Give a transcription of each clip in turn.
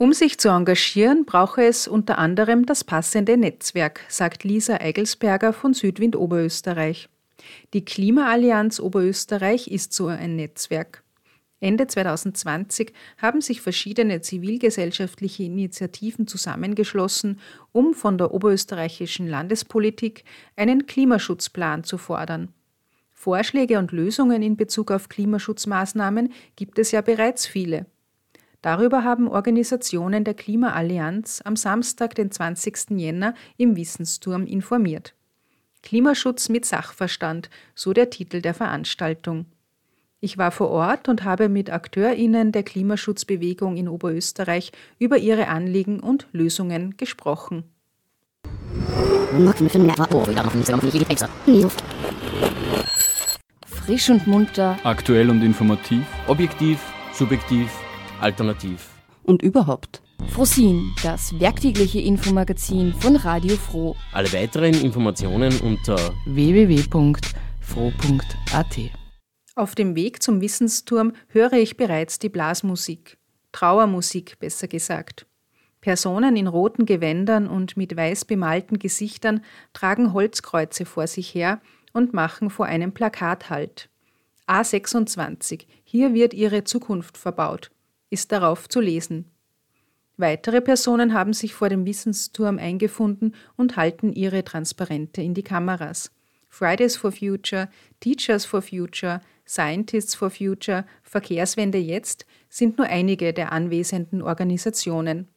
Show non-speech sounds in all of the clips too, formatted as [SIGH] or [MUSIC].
Um sich zu engagieren, brauche es unter anderem das passende Netzwerk, sagt Lisa Eigelsberger von Südwind Oberösterreich. Die Klimaallianz Oberösterreich ist so ein Netzwerk. Ende 2020 haben sich verschiedene zivilgesellschaftliche Initiativen zusammengeschlossen, um von der oberösterreichischen Landespolitik einen Klimaschutzplan zu fordern. Vorschläge und Lösungen in Bezug auf Klimaschutzmaßnahmen gibt es ja bereits viele. Darüber haben Organisationen der Klimaallianz am Samstag, den 20. Jänner, im Wissensturm informiert. Klimaschutz mit Sachverstand, so der Titel der Veranstaltung. Ich war vor Ort und habe mit AkteurInnen der Klimaschutzbewegung in Oberösterreich über ihre Anliegen und Lösungen gesprochen. Frisch und munter. Aktuell und informativ. Objektiv, subjektiv alternativ. Und überhaupt. Frosin, das werktägliche Infomagazin von Radio Froh. Alle weiteren Informationen unter www.froh.at. Auf dem Weg zum Wissensturm höre ich bereits die Blasmusik. Trauermusik, besser gesagt. Personen in roten Gewändern und mit weiß bemalten Gesichtern tragen Holzkreuze vor sich her und machen vor einem Plakat Halt. A26, hier wird ihre Zukunft verbaut ist darauf zu lesen. Weitere Personen haben sich vor dem Wissensturm eingefunden und halten ihre Transparente in die Kameras. Fridays for Future, Teachers for Future, Scientists for Future, Verkehrswende jetzt sind nur einige der anwesenden Organisationen.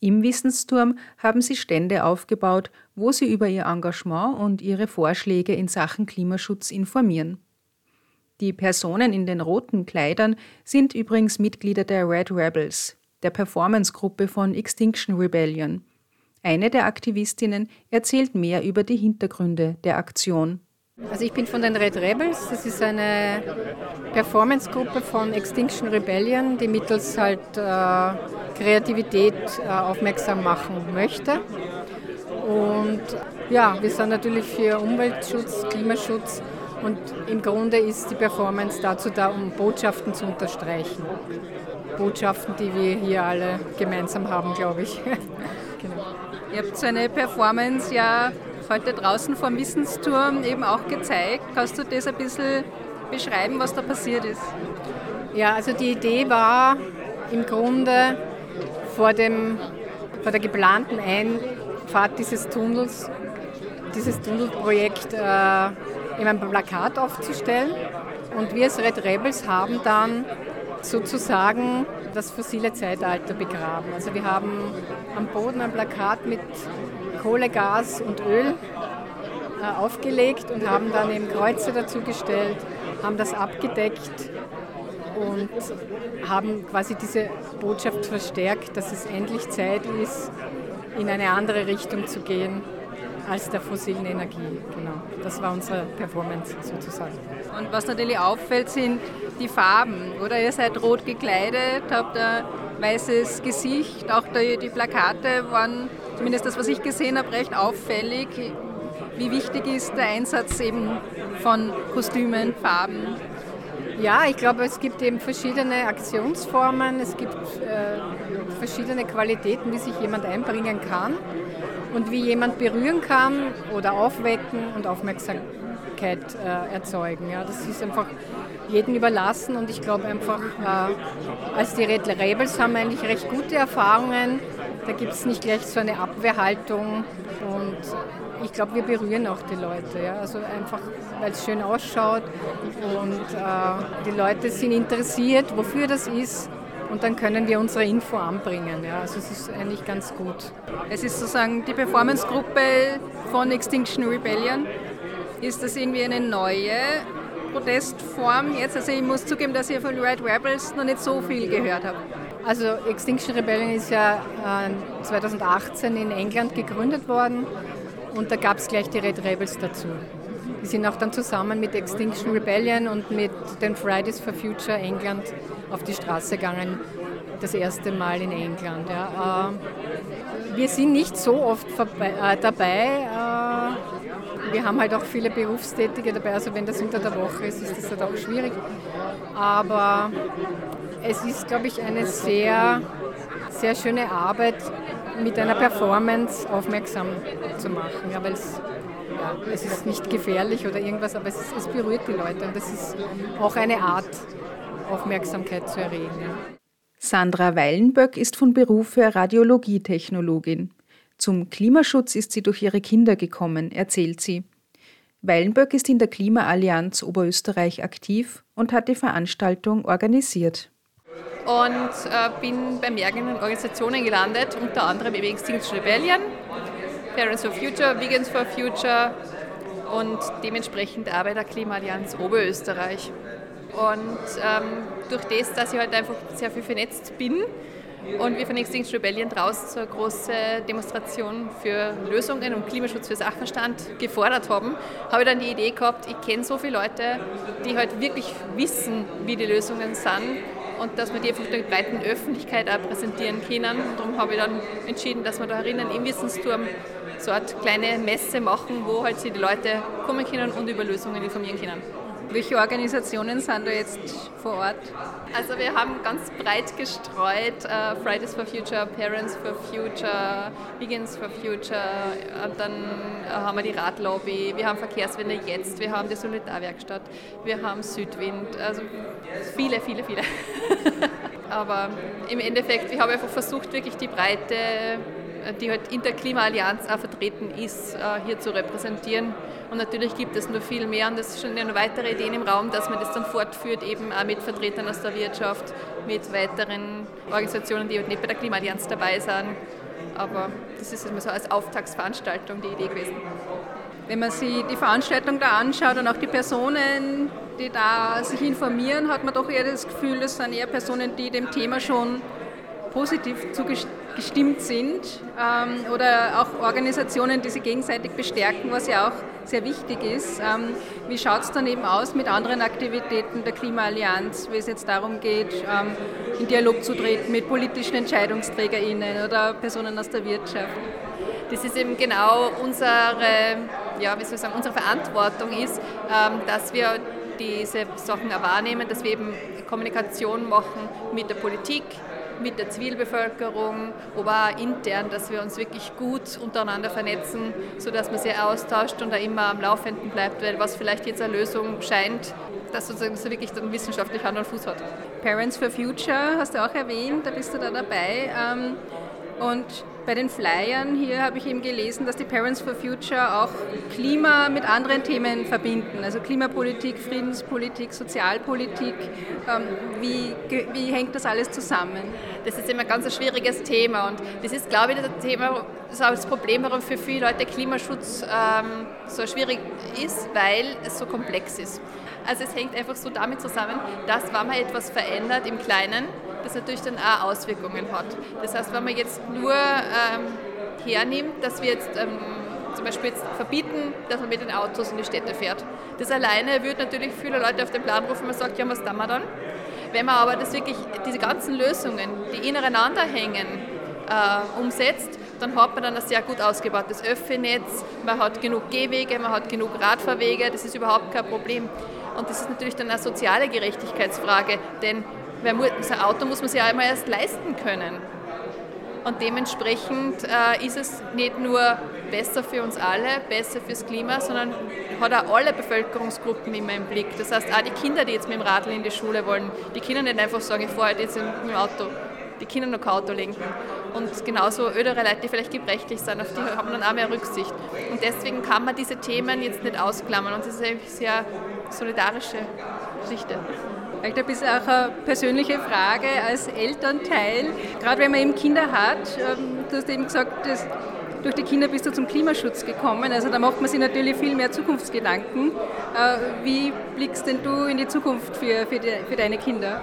Im Wissensturm haben sie Stände aufgebaut, wo sie über ihr Engagement und ihre Vorschläge in Sachen Klimaschutz informieren. Die Personen in den roten Kleidern sind übrigens Mitglieder der Red Rebels, der Performance-Gruppe von Extinction Rebellion. Eine der Aktivistinnen erzählt mehr über die Hintergründe der Aktion. Also ich bin von den Red Rebels, das ist eine Performance-Gruppe von Extinction Rebellion, die mittels halt äh, Kreativität äh, aufmerksam machen möchte. Und ja, wir sind natürlich für Umweltschutz, Klimaschutz und im Grunde ist die Performance dazu da, um Botschaften zu unterstreichen. Botschaften, die wir hier alle gemeinsam haben, glaube ich. [LAUGHS] genau. Ihr habt so eine Performance ja heute draußen vom Wissensturm eben auch gezeigt. Kannst du das ein bisschen beschreiben, was da passiert ist? Ja, also die Idee war im Grunde vor, dem, vor der geplanten Einfahrt dieses Tunnels, dieses Tunnelprojekt äh, eben ein Plakat aufzustellen. Und wir als Red Rebels haben dann sozusagen das fossile Zeitalter begraben. Also wir haben am Boden ein Plakat mit Kohle, Gas und Öl äh, aufgelegt und haben dann eben Kreuze dazugestellt, haben das abgedeckt und haben quasi diese Botschaft verstärkt, dass es endlich Zeit ist, in eine andere Richtung zu gehen als der fossilen Energie. Genau. Das war unsere Performance sozusagen. Und was natürlich auffällt, sind die Farben. Oder ihr seid rot gekleidet, habt ein weißes Gesicht. Auch die, die Plakate waren, zumindest das, was ich gesehen habe, recht auffällig. Wie wichtig ist der Einsatz eben von Kostümen, Farben? Ja, ich glaube, es gibt eben verschiedene Aktionsformen, es gibt äh, verschiedene Qualitäten, wie sich jemand einbringen kann und wie jemand berühren kann oder aufwecken und Aufmerksamkeit äh, erzeugen. Ja, das ist einfach jedem überlassen und ich glaube einfach, äh, als die Red Rebels haben wir eigentlich recht gute Erfahrungen. Da gibt es nicht gleich so eine Abwehrhaltung und ich glaube, wir berühren auch die Leute. Ja? Also einfach, weil es schön ausschaut und äh, die Leute sind interessiert, wofür das ist und dann können wir unsere Info anbringen. Ja. Also es ist eigentlich ganz gut. Es ist sozusagen die Performance-Gruppe von Extinction Rebellion. Ist das irgendwie eine neue Protestform jetzt? Also ich muss zugeben, dass ich von Red Rebels noch nicht so viel gehört habe. Also Extinction Rebellion ist ja 2018 äh, in England gegründet worden und da gab es gleich die Red Rebels dazu. Die sind auch dann zusammen mit Extinction Rebellion und mit den Fridays for Future England auf die Straße gegangen, das erste Mal in England. Ja. Äh, wir sind nicht so oft äh, dabei. Äh, wir haben halt auch viele Berufstätige dabei, also wenn das unter der Woche ist, ist das halt auch schwierig. Aber es ist, glaube ich, eine sehr sehr schöne Arbeit mit einer Performance aufmerksam zu machen. Ja, weil es, ja, es ist nicht gefährlich oder irgendwas, aber es, es berührt die Leute und das ist auch eine Art, Aufmerksamkeit zu erregen. Ja. Sandra Weilenböck ist von Beruf her Radiologietechnologin. Zum Klimaschutz ist sie durch ihre Kinder gekommen, erzählt sie. Weilenböck ist in der Klimaallianz Oberösterreich aktiv und hat die Veranstaltung organisiert. Und äh, bin bei mehreren Organisationen gelandet, unter anderem eben Extinction Rebellion, Parents for Future, Vegans for Future und dementsprechend Arbeit der Klimaallianz Oberösterreich. Und ähm, durch das, dass ich halt einfach sehr viel vernetzt bin, und wir von Extinction Rebellion draußen so eine große Demonstration für Lösungen und Klimaschutz für Sachverstand gefordert haben, habe ich dann die Idee gehabt, ich kenne so viele Leute, die halt wirklich wissen, wie die Lösungen sind und dass wir die einfach der breiten Öffentlichkeit auch präsentieren können. Darum habe ich dann entschieden, dass wir da herinnen im Wissensturm so eine kleine Messe machen, wo halt sie die Leute kommen können und über Lösungen informieren können. Welche Organisationen sind da jetzt vor Ort? Also wir haben ganz breit gestreut, uh, Fridays for Future, Parents for Future, Vegans for Future, und dann uh, haben wir die Radlobby, wir haben Verkehrswende jetzt, wir haben die Solidarwerkstatt, wir haben Südwind, also viele, viele, viele. [LAUGHS] Aber im Endeffekt, ich habe einfach versucht, wirklich die Breite, die halt in der Klimaallianz auch vertreten ist, uh, hier zu repräsentieren und natürlich gibt es noch viel mehr und es sind ja noch weitere Ideen im Raum, dass man das dann fortführt, eben auch mit Vertretern aus der Wirtschaft, mit weiteren Organisationen, die halt nicht bei der Klimaallianz dabei sind. Aber das ist immer so als Auftaktsveranstaltung die Idee gewesen. Wenn man sich die Veranstaltung da anschaut und auch die Personen, die da sich informieren, hat man doch eher das Gefühl, das sind eher Personen, die dem Thema schon positiv zugestimmt sind ähm, oder auch Organisationen, die sich gegenseitig bestärken, was ja auch sehr wichtig ist. Ähm, wie schaut es dann eben aus mit anderen Aktivitäten der Klimaallianz, wie es jetzt darum geht, ähm, in Dialog zu treten mit politischen EntscheidungsträgerInnen oder Personen aus der Wirtschaft? Das ist eben genau unsere, ja, wie soll ich sagen, unsere Verantwortung ist, ähm, dass wir diese Sachen wahrnehmen, dass wir eben Kommunikation machen mit der Politik, mit der Zivilbevölkerung, aber auch intern, dass wir uns wirklich gut untereinander vernetzen, sodass man sich austauscht und da immer am Laufenden bleibt, weil was vielleicht jetzt eine Lösung scheint, dass sozusagen so wirklich dann wissenschaftlich Hand und Fuß hat. Parents for Future hast du auch erwähnt, da bist du da dabei. Ähm, und bei den Flyern hier habe ich eben gelesen, dass die Parents for Future auch Klima mit anderen Themen verbinden, also Klimapolitik, Friedenspolitik, Sozialpolitik. Ähm, wie, wie hängt das alles zusammen? Das ist immer ein ganz schwieriges Thema und das ist, glaube ich, das Thema, das, Problem, warum für viele Leute Klimaschutz ähm, so schwierig ist, weil es so komplex ist. Also es hängt einfach so damit zusammen, dass wenn man etwas verändert im Kleinen, das natürlich dann auch Auswirkungen hat. Das heißt, wenn man jetzt nur ähm, hernimmt, dass wir jetzt ähm, zum Beispiel jetzt verbieten, dass man mit den Autos in die Städte fährt. Das alleine würde natürlich viele Leute auf den Plan rufen, man sagt, ja, was tun wir dann? Wenn man aber das wirklich, diese ganzen Lösungen, die ineinander hängen, äh, umsetzt, dann hat man dann ein sehr gut ausgebautes Öffi-Netz, man hat genug Gehwege, man hat genug Radfahrwege, das ist überhaupt kein Problem. Und das ist natürlich dann eine soziale Gerechtigkeitsfrage, denn so ein Auto muss man sich ja einmal erst leisten können. Und dementsprechend äh, ist es nicht nur besser für uns alle, besser fürs Klima, sondern hat auch alle Bevölkerungsgruppen immer im Blick. Das heißt, auch die Kinder, die jetzt mit dem Radl in die Schule wollen, die können nicht einfach sagen, ich fahre jetzt mit dem Auto. Die können noch kein Auto lenken. Und genauso ältere Leute, die vielleicht gebrechlich sind, auf die haben dann auch mehr Rücksicht. Und deswegen kann man diese Themen jetzt nicht ausklammern. Und das ist eine sehr solidarische Geschichte. Vielleicht ein bisschen auch eine persönliche Frage als Elternteil. Gerade wenn man eben Kinder hat, ähm, du hast eben gesagt, dass durch die Kinder bist du zum Klimaschutz gekommen. Also da macht man sich natürlich viel mehr Zukunftsgedanken. Äh, wie blickst denn du in die Zukunft für, für, die, für deine Kinder?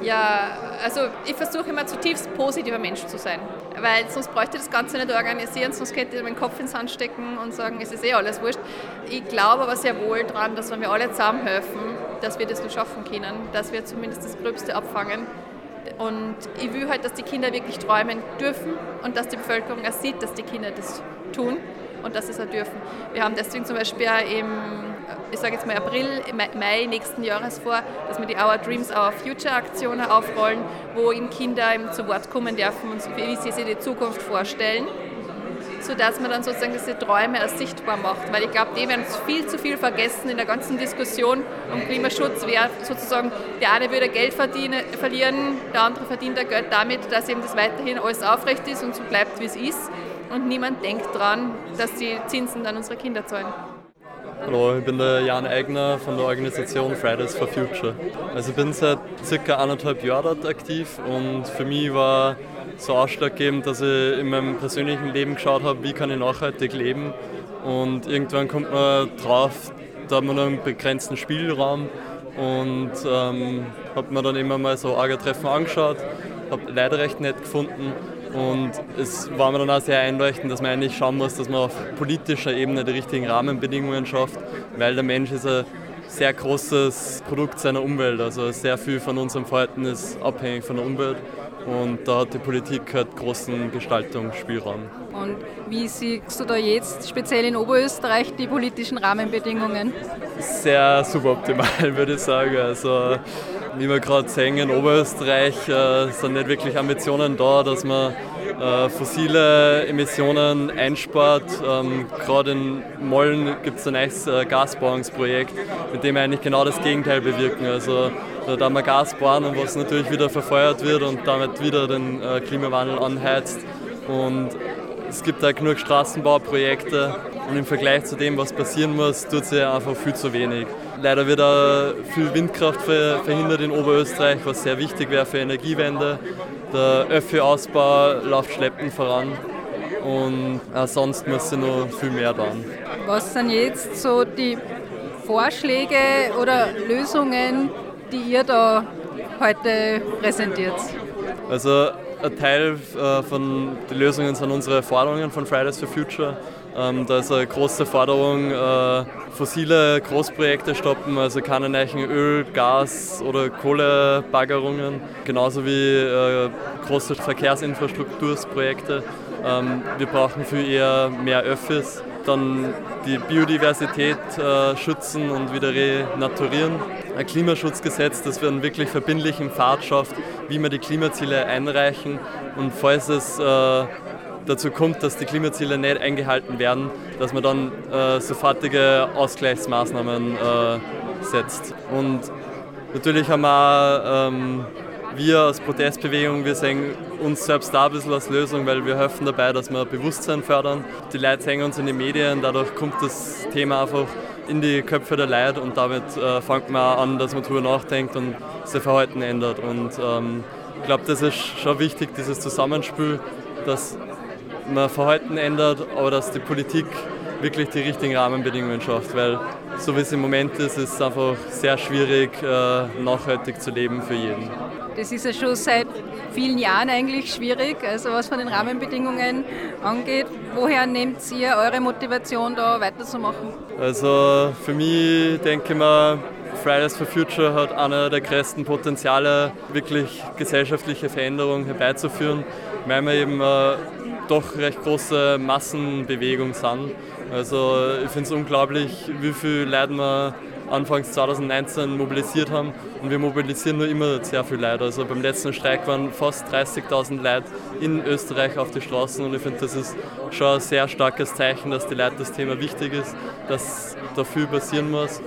Ja, also ich versuche immer zutiefst positiver Mensch zu sein, weil sonst bräuchte ich das Ganze nicht organisieren, sonst könnte ich meinen Kopf ins Sand stecken und sagen, es ist eh alles wurscht. Ich glaube aber sehr wohl daran, dass wenn wir alle zusammenhelfen, dass wir das nur schaffen können, dass wir zumindest das Gröbste abfangen. Und ich will halt, dass die Kinder wirklich träumen dürfen und dass die Bevölkerung auch sieht, dass die Kinder das tun und dass sie es auch dürfen. Wir haben deswegen zum Beispiel auch im ich sage jetzt mal April, Mai nächsten Jahres vor, dass wir die Our Dreams, Our Future Aktionen aufrollen, wo eben Kinder eben zu Wort kommen dürfen und wie sie sich die Zukunft vorstellen sodass man dann sozusagen diese Träume erst sichtbar macht. Weil ich glaube, die werden viel zu viel vergessen in der ganzen Diskussion um Klimaschutz. Wer sozusagen, der eine würde Geld verdienen, verlieren, der andere verdient er Geld damit, dass eben das weiterhin alles aufrecht ist und so bleibt, wie es ist. Und niemand denkt daran, dass die Zinsen dann unsere Kinder zahlen. Hallo, ich bin der Jan Eigner von der Organisation Fridays for Future. Also ich bin seit circa anderthalb Jahren dort aktiv und für mich war so ausschlaggebend, dass ich in meinem persönlichen Leben geschaut habe, wie kann ich nachhaltig leben. Und irgendwann kommt man drauf, da hat man nur einen begrenzten Spielraum und ähm, habe mir dann immer mal so Agertreffen angeschaut, habe leider recht nett gefunden und es war mir dann auch sehr einleuchtend, dass man eigentlich schauen muss, dass man auf politischer Ebene die richtigen Rahmenbedingungen schafft, weil der Mensch ist ein sehr großes Produkt seiner Umwelt. Also sehr viel von unserem Verhalten ist abhängig von der Umwelt. Und da hat die Politik halt großen Gestaltungsspielraum. Und wie siehst du da jetzt speziell in Oberösterreich die politischen Rahmenbedingungen? Sehr suboptimal, [LAUGHS] würde ich sagen. Also, wie wir gerade sehen, in Oberösterreich äh, sind nicht wirklich Ambitionen da, dass man äh, fossile Emissionen einspart. Ähm, Gerade in Mollen gibt es ein neues äh, Gasbauungsprojekt, mit dem wir eigentlich genau das Gegenteil bewirken. Also da wir Gas bauen und was natürlich wieder verfeuert wird und damit wieder den äh, Klimawandel anheizt. Und es gibt da genug Straßenbauprojekte und im Vergleich zu dem, was passieren muss, tut sich einfach viel zu wenig. Leider wird auch viel Windkraft verhindert in Oberösterreich, was sehr wichtig wäre für Energiewende. Der Öffi-Ausbau läuft schleppend voran und auch sonst muss sie noch viel mehr tun. Was sind jetzt so die Vorschläge oder Lösungen, die ihr da heute präsentiert? Also ein Teil äh, von den Lösungen sind unsere Forderungen von Fridays for Future. Ähm, da ist eine große Forderung, äh, fossile Großprojekte stoppen, also keine neuen Öl-, Gas- oder Kohlebaggerungen, genauso wie äh, große Verkehrsinfrastrukturprojekte. Ähm, wir brauchen für eher mehr Öffis, dann die Biodiversität schützen und wieder renaturieren ein Klimaschutzgesetz, das wir einen wirklich verbindlichen Pfad schafft, wie wir die Klimaziele einreichen und falls es äh, dazu kommt, dass die Klimaziele nicht eingehalten werden, dass man dann äh, sofortige Ausgleichsmaßnahmen äh, setzt. Und natürlich haben wir auch, ähm, wir als Protestbewegung, wir sehen uns selbst da ein bisschen als Lösung, weil wir helfen dabei, dass wir Bewusstsein fördern. Die Leute sehen uns in den Medien, dadurch kommt das Thema einfach in die Köpfe der Leute und damit äh, fängt man an, dass man darüber nachdenkt und sein Verhalten ändert. Und ähm, ich glaube, das ist schon wichtig, dieses Zusammenspiel, dass man Verhalten ändert, aber dass die Politik wirklich die richtigen Rahmenbedingungen schafft, weil so wie es im Moment ist, ist es einfach sehr schwierig, äh, nachhaltig zu leben für jeden. Das ist ja schon seit vielen Jahren eigentlich schwierig, also was von den Rahmenbedingungen angeht. Woher nehmt ihr eure Motivation, da weiterzumachen? Also für mich denke ich mal, Fridays for Future hat einer der größten Potenziale, wirklich gesellschaftliche Veränderungen herbeizuführen, weil wir eben doch recht große Massenbewegung sind. Also ich finde es unglaublich, wie viele Leute wir Anfangs 2019 mobilisiert haben und wir mobilisieren nur immer sehr viele Leute. Also beim letzten Streik waren fast 30.000 Leute in Österreich auf die Straßen und ich finde, das ist schon ein sehr starkes Zeichen, dass die Leute das Thema wichtig ist, dass da viel passieren muss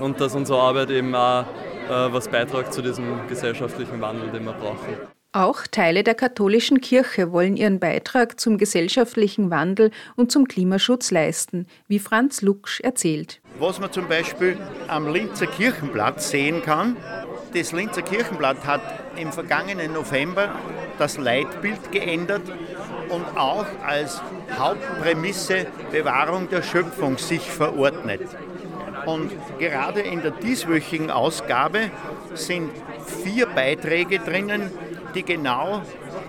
und dass unsere Arbeit eben auch äh, was beiträgt zu diesem gesellschaftlichen Wandel, den wir brauchen. Auch Teile der katholischen Kirche wollen ihren Beitrag zum gesellschaftlichen Wandel und zum Klimaschutz leisten, wie Franz Luksch erzählt. Was man zum Beispiel am Linzer Kirchenblatt sehen kann, das Linzer Kirchenblatt hat im vergangenen November das Leitbild geändert und auch als Hauptprämisse Bewahrung der Schöpfung sich verordnet. Und gerade in der dieswöchigen Ausgabe sind vier Beiträge drinnen, die genau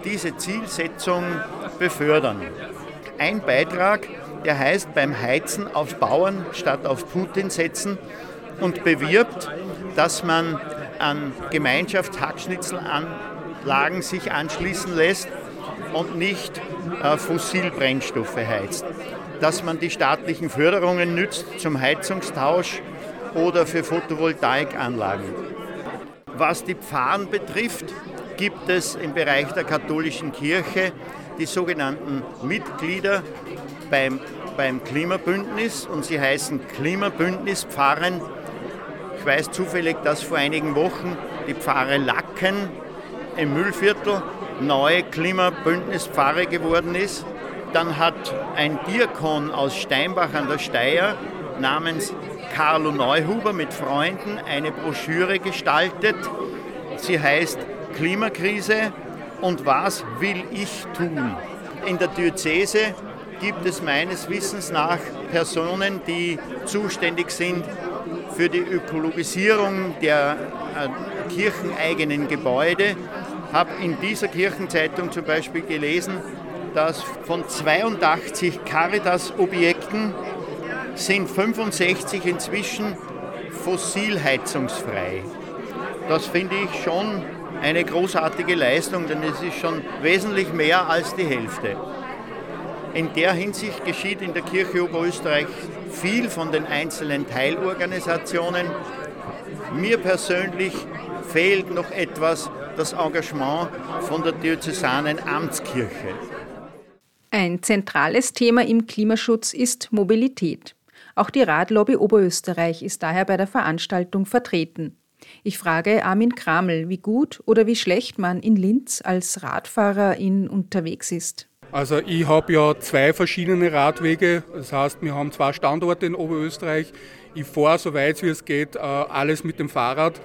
diese Zielsetzung befördern. Ein Beitrag, der heißt beim Heizen auf Bauern statt auf Putin setzen und bewirbt, dass man an Gemeinschaftshackschnitzelanlagen sich anschließen lässt und nicht äh, Fossilbrennstoffe heizt. dass man die staatlichen Förderungen nützt zum Heizungstausch oder für Photovoltaikanlagen. Was die Pfarren betrifft, gibt es im Bereich der katholischen Kirche die sogenannten Mitglieder beim, beim Klimabündnis und sie heißen Klimabündnis Pfarren. Ich weiß zufällig, dass vor einigen Wochen die Pfarre Lacken im Müllviertel neue Klimabündnispfarre geworden ist. Dann hat ein Diakon aus Steinbach an der Steier namens Carlo Neuhuber mit Freunden eine Broschüre gestaltet. Sie heißt Klimakrise und was will ich tun? In der Diözese gibt es meines Wissens nach Personen, die zuständig sind für die Ökologisierung der äh, kircheneigenen Gebäude. Ich Habe in dieser Kirchenzeitung zum Beispiel gelesen, dass von 82 Caritas-Objekten sind 65 inzwischen fossilheizungsfrei. Das finde ich schon eine großartige Leistung, denn es ist schon wesentlich mehr als die Hälfte. In der Hinsicht geschieht in der Kirche Oberösterreich viel von den einzelnen Teilorganisationen. Mir persönlich fehlt noch etwas das Engagement von der diözesanen Amtskirche. Ein zentrales Thema im Klimaschutz ist Mobilität. Auch die Radlobby Oberösterreich ist daher bei der Veranstaltung vertreten. Ich frage Armin Kramel, wie gut oder wie schlecht man in Linz als Radfahrerin unterwegs ist. Also ich habe ja zwei verschiedene Radwege, das heißt wir haben zwei Standorte in Oberösterreich. Ich fahre so weit wie es geht äh, alles mit dem Fahrrad.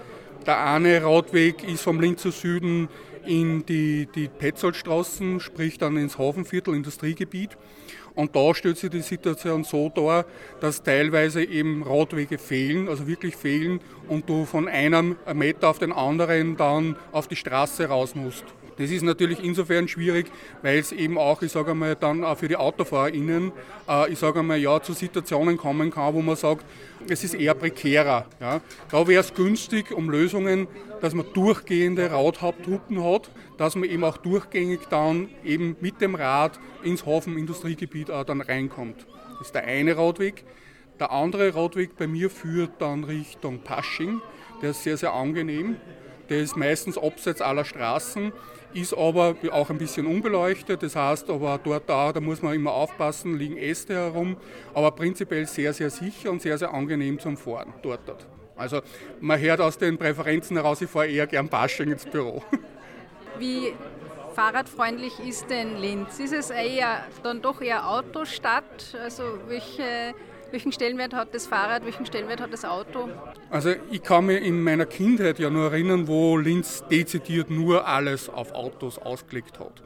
Der eine Radweg ist vom Linzer Süden in die, die Petzoldstraßen, sprich dann ins Hafenviertel, Industriegebiet. Und da stellt sich die Situation so dar, dass teilweise eben Radwege fehlen, also wirklich fehlen, und du von einem Meter auf den anderen dann auf die Straße raus musst. Das ist natürlich insofern schwierig, weil es eben auch, ich sage einmal, dann auch für die AutofahrerInnen, äh, ich sage einmal, ja, zu Situationen kommen kann, wo man sagt, es ist eher prekärer. Ja. Da wäre es günstig, um Lösungen, dass man durchgehende Radhauptrouten hat, dass man eben auch durchgängig dann eben mit dem Rad ins Hafenindustriegebiet dann reinkommt. Das ist der eine Radweg. Der andere Radweg bei mir führt dann Richtung Pasching. Der ist sehr, sehr angenehm. Der ist meistens abseits aller Straßen ist aber auch ein bisschen unbeleuchtet. Das heißt, aber dort da, da muss man immer aufpassen, liegen Äste herum, aber prinzipiell sehr, sehr sicher und sehr, sehr angenehm zum Fahren dort. dort. Also man hört aus den Präferenzen heraus, ich fahre eher gern Basching ins Büro. Wie fahrradfreundlich ist denn Linz? Ist es eher dann doch eher Autostadt? Also welche welchen Stellenwert hat das Fahrrad, welchen Stellenwert hat das Auto? Also ich kann mich in meiner Kindheit ja nur erinnern, wo Linz dezidiert nur alles auf Autos ausgelegt hat.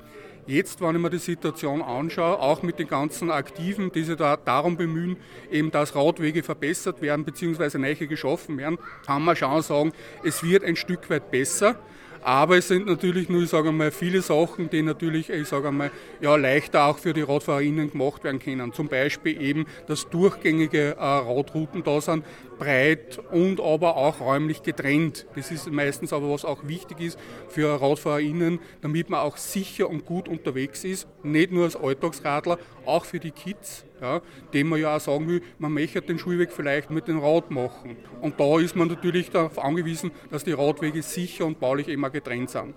Jetzt, wenn ich mir die Situation anschaue, auch mit den ganzen Aktiven, die sich da darum bemühen, eben dass Radwege verbessert werden bzw. neue geschaffen werden, kann man schon sagen, es wird ein Stück weit besser. Aber es sind natürlich nur, ich sage mal, viele Sachen, die natürlich, ich sage mal, ja, leichter auch für die RadfahrerInnen gemacht werden können. Zum Beispiel eben, dass durchgängige äh, Radrouten da sind, breit und aber auch räumlich getrennt. Das ist meistens aber, was auch wichtig ist für RadfahrerInnen, damit man auch sicher und gut unterwegs ist, nicht nur als Alltagsradler, auch für die Kids, ja, dem man ja auch sagen will, man möchte den Schulweg vielleicht mit dem Rad machen. Und da ist man natürlich darauf angewiesen, dass die Radwege sicher und baulich immer getrennt sind.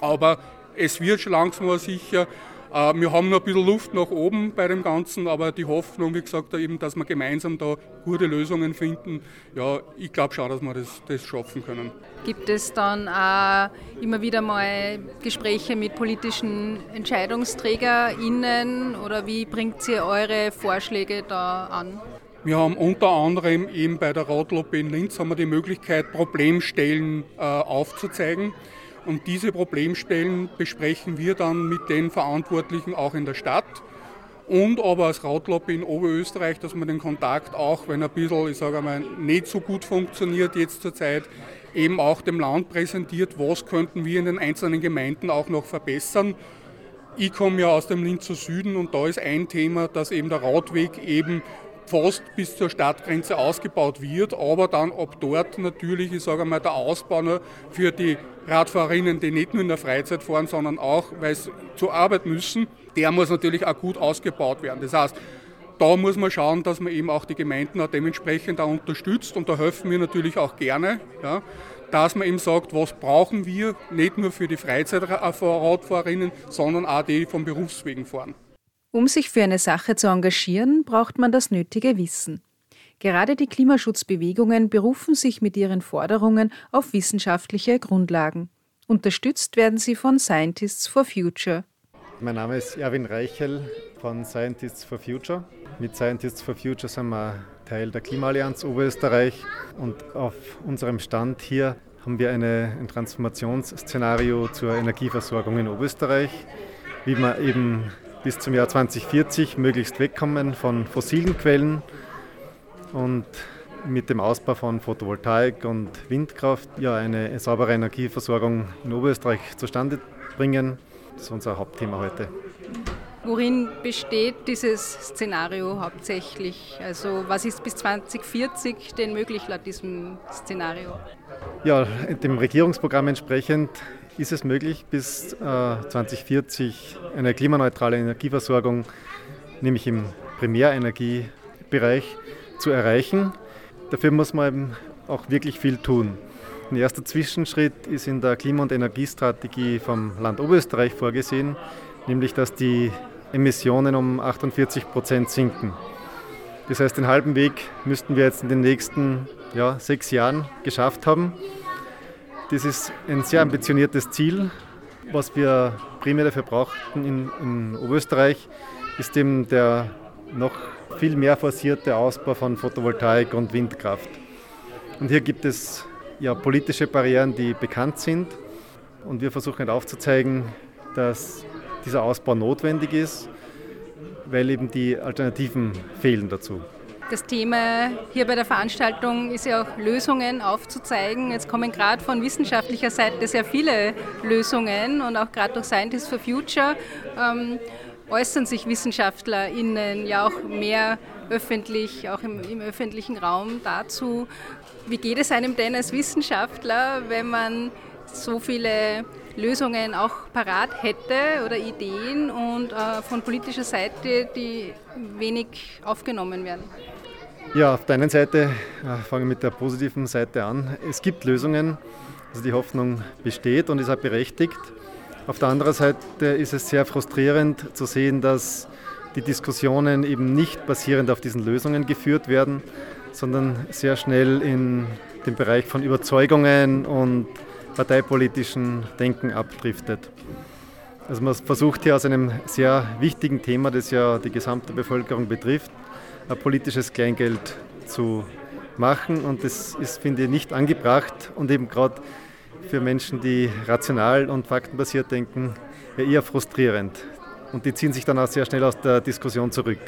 Aber es wird schon langsam sicher wir haben noch ein bisschen Luft nach oben bei dem Ganzen, aber die Hoffnung, wie gesagt, eben, dass wir gemeinsam da gute Lösungen finden, ja, ich glaube schon, dass wir das, das schaffen können. Gibt es dann auch immer wieder mal Gespräche mit politischen EntscheidungsträgerInnen oder wie bringt ihr eure Vorschläge da an? Wir haben unter anderem eben bei der Radlobby in Linz haben wir die Möglichkeit, Problemstellen äh, aufzuzeigen. Und diese Problemstellen besprechen wir dann mit den Verantwortlichen auch in der Stadt. Und aber als Radlobby in Oberösterreich, dass man den Kontakt auch, wenn ein bisschen, ich sage mal, nicht so gut funktioniert jetzt zurzeit, eben auch dem Land präsentiert, was könnten wir in den einzelnen Gemeinden auch noch verbessern. Ich komme ja aus dem Linzer Süden und da ist ein Thema, dass eben der Radweg eben fast bis zur Stadtgrenze ausgebaut wird, aber dann ab dort natürlich, ich sage mal, der Ausbau nur für die Radfahrerinnen, die nicht nur in der Freizeit fahren, sondern auch, weil sie zur Arbeit müssen, der muss natürlich auch gut ausgebaut werden. Das heißt, da muss man schauen, dass man eben auch die Gemeinden auch dementsprechend auch unterstützt und da helfen wir natürlich auch gerne, ja, dass man eben sagt, was brauchen wir, nicht nur für die Freizeitradfahrerinnen, sondern auch die vom Berufswegen fahren. Um sich für eine Sache zu engagieren, braucht man das nötige Wissen. Gerade die Klimaschutzbewegungen berufen sich mit ihren Forderungen auf wissenschaftliche Grundlagen. Unterstützt werden sie von Scientists for Future. Mein Name ist Erwin Reichel von Scientists for Future. Mit Scientists for Future sind wir Teil der Klimaallianz Oberösterreich und auf unserem Stand hier haben wir eine, ein Transformationsszenario zur Energieversorgung in Oberösterreich, wie wir eben bis zum Jahr 2040 möglichst wegkommen von fossilen Quellen und mit dem Ausbau von Photovoltaik und Windkraft ja eine saubere Energieversorgung in Oberösterreich zustande bringen. Das ist unser Hauptthema heute. Worin besteht dieses Szenario hauptsächlich? Also was ist bis 2040 denn möglich laut diesem Szenario? Ja, dem Regierungsprogramm entsprechend ist es möglich, bis äh, 2040 eine klimaneutrale Energieversorgung, nämlich im Primärenergiebereich, zu erreichen. Dafür muss man eben auch wirklich viel tun. Ein erster Zwischenschritt ist in der Klima- und Energiestrategie vom Land Oberösterreich vorgesehen, nämlich dass die Emissionen um 48 Prozent sinken. Das heißt, den halben Weg müssten wir jetzt in den nächsten ja, sechs Jahren geschafft haben. Das ist ein sehr ambitioniertes Ziel. Was wir primär dafür brauchten in, in Oberösterreich, ist eben der noch viel mehr forcierte Ausbau von Photovoltaik und Windkraft. Und hier gibt es ja politische Barrieren, die bekannt sind. Und wir versuchen halt aufzuzeigen, dass dieser Ausbau notwendig ist, weil eben die Alternativen fehlen dazu. Das Thema hier bei der Veranstaltung ist ja auch Lösungen aufzuzeigen. Jetzt kommen gerade von wissenschaftlicher Seite sehr viele Lösungen und auch gerade durch Scientists for Future. Ähm, äußern sich WissenschaftlerInnen ja auch mehr öffentlich, auch im, im öffentlichen Raum dazu. Wie geht es einem denn als Wissenschaftler, wenn man so viele Lösungen auch parat hätte oder Ideen und äh, von politischer Seite, die wenig aufgenommen werden? Ja, auf der einen Seite äh, fange ich mit der positiven Seite an. Es gibt Lösungen, also die Hoffnung besteht und ist auch berechtigt. Auf der anderen Seite ist es sehr frustrierend zu sehen, dass die Diskussionen eben nicht basierend auf diesen Lösungen geführt werden, sondern sehr schnell in den Bereich von Überzeugungen und parteipolitischen Denken abdriftet. Also man versucht hier aus einem sehr wichtigen Thema, das ja die gesamte Bevölkerung betrifft, politisches Kleingeld zu machen und das ist, finde ich, nicht angebracht und eben gerade für Menschen, die rational und faktenbasiert denken, eher frustrierend. Und die ziehen sich dann auch sehr schnell aus der Diskussion zurück.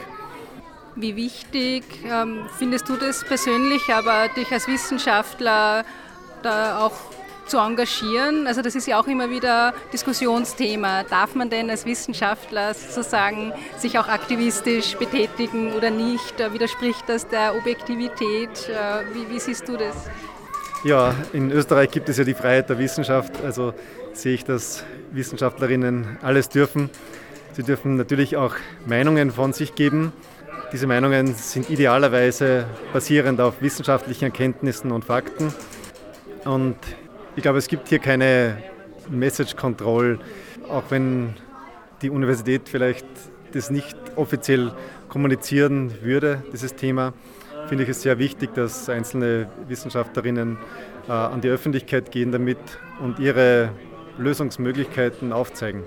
Wie wichtig ähm, findest du das persönlich, aber dich als Wissenschaftler da auch zu engagieren? Also das ist ja auch immer wieder Diskussionsthema. Darf man denn als Wissenschaftler sozusagen sich auch aktivistisch betätigen oder nicht? Widerspricht das der Objektivität? Äh, wie, wie siehst du das? Ja, in Österreich gibt es ja die Freiheit der Wissenschaft, also sehe ich, dass Wissenschaftlerinnen alles dürfen. Sie dürfen natürlich auch Meinungen von sich geben. Diese Meinungen sind idealerweise basierend auf wissenschaftlichen Erkenntnissen und Fakten. Und ich glaube, es gibt hier keine Message Control, auch wenn die Universität vielleicht das nicht offiziell kommunizieren würde, dieses Thema finde ich es sehr wichtig, dass einzelne Wissenschaftlerinnen äh, an die Öffentlichkeit gehen damit und ihre Lösungsmöglichkeiten aufzeigen.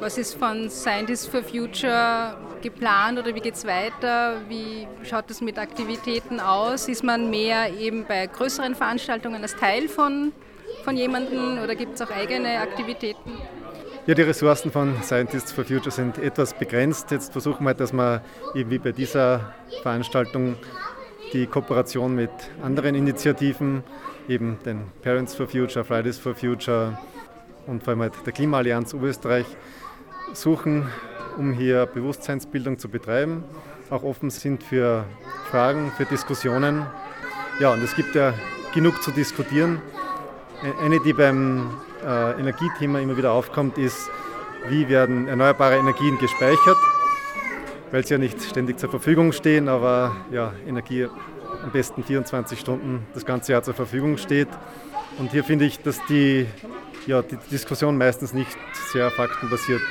Was ist von Scientists for Future geplant oder wie geht es weiter? Wie schaut es mit Aktivitäten aus? Ist man mehr eben bei größeren Veranstaltungen als Teil von, von jemandem oder gibt es auch eigene Aktivitäten? Ja, die Ressourcen von Scientists for Future sind etwas begrenzt. Jetzt versuchen wir, dass wir eben wie bei dieser Veranstaltung die Kooperation mit anderen Initiativen, eben den Parents for Future, Fridays for Future und vor allem halt der Klimaallianz Oberösterreich suchen, um hier Bewusstseinsbildung zu betreiben, auch offen sind für Fragen, für Diskussionen. Ja, und es gibt ja genug zu diskutieren. Eine, die beim äh, Energiethema immer wieder aufkommt, ist, wie werden erneuerbare Energien gespeichert. weil sie ja nicht ständig zur Verfügung stehen, aber ja, Energie am besten 24 Stunden das ganze Jahr zur Verfügung steht. Und hier finde ich, dass die, ja, die Diskussion meistens nicht sehr faktenbasiert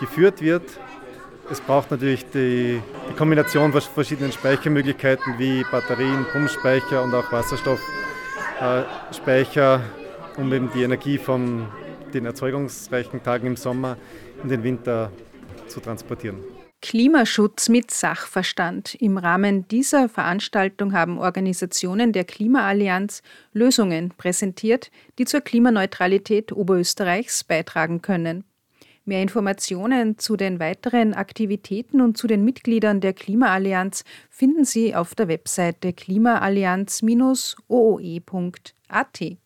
geführt wird. Es braucht natürlich die, die Kombination von verschiedenen Speichermöglichkeiten wie Batterien, Pumpspeicher und auch Wasserstoffspeicher, um eben die Energie von den erzeugungsreichen Tagen im Sommer in den Winter zu transportieren. Klimaschutz mit Sachverstand. Im Rahmen dieser Veranstaltung haben Organisationen der Klimaallianz Lösungen präsentiert, die zur Klimaneutralität Oberösterreichs beitragen können. Mehr Informationen zu den weiteren Aktivitäten und zu den Mitgliedern der Klimaallianz finden Sie auf der Webseite klimaallianz-ooe.at.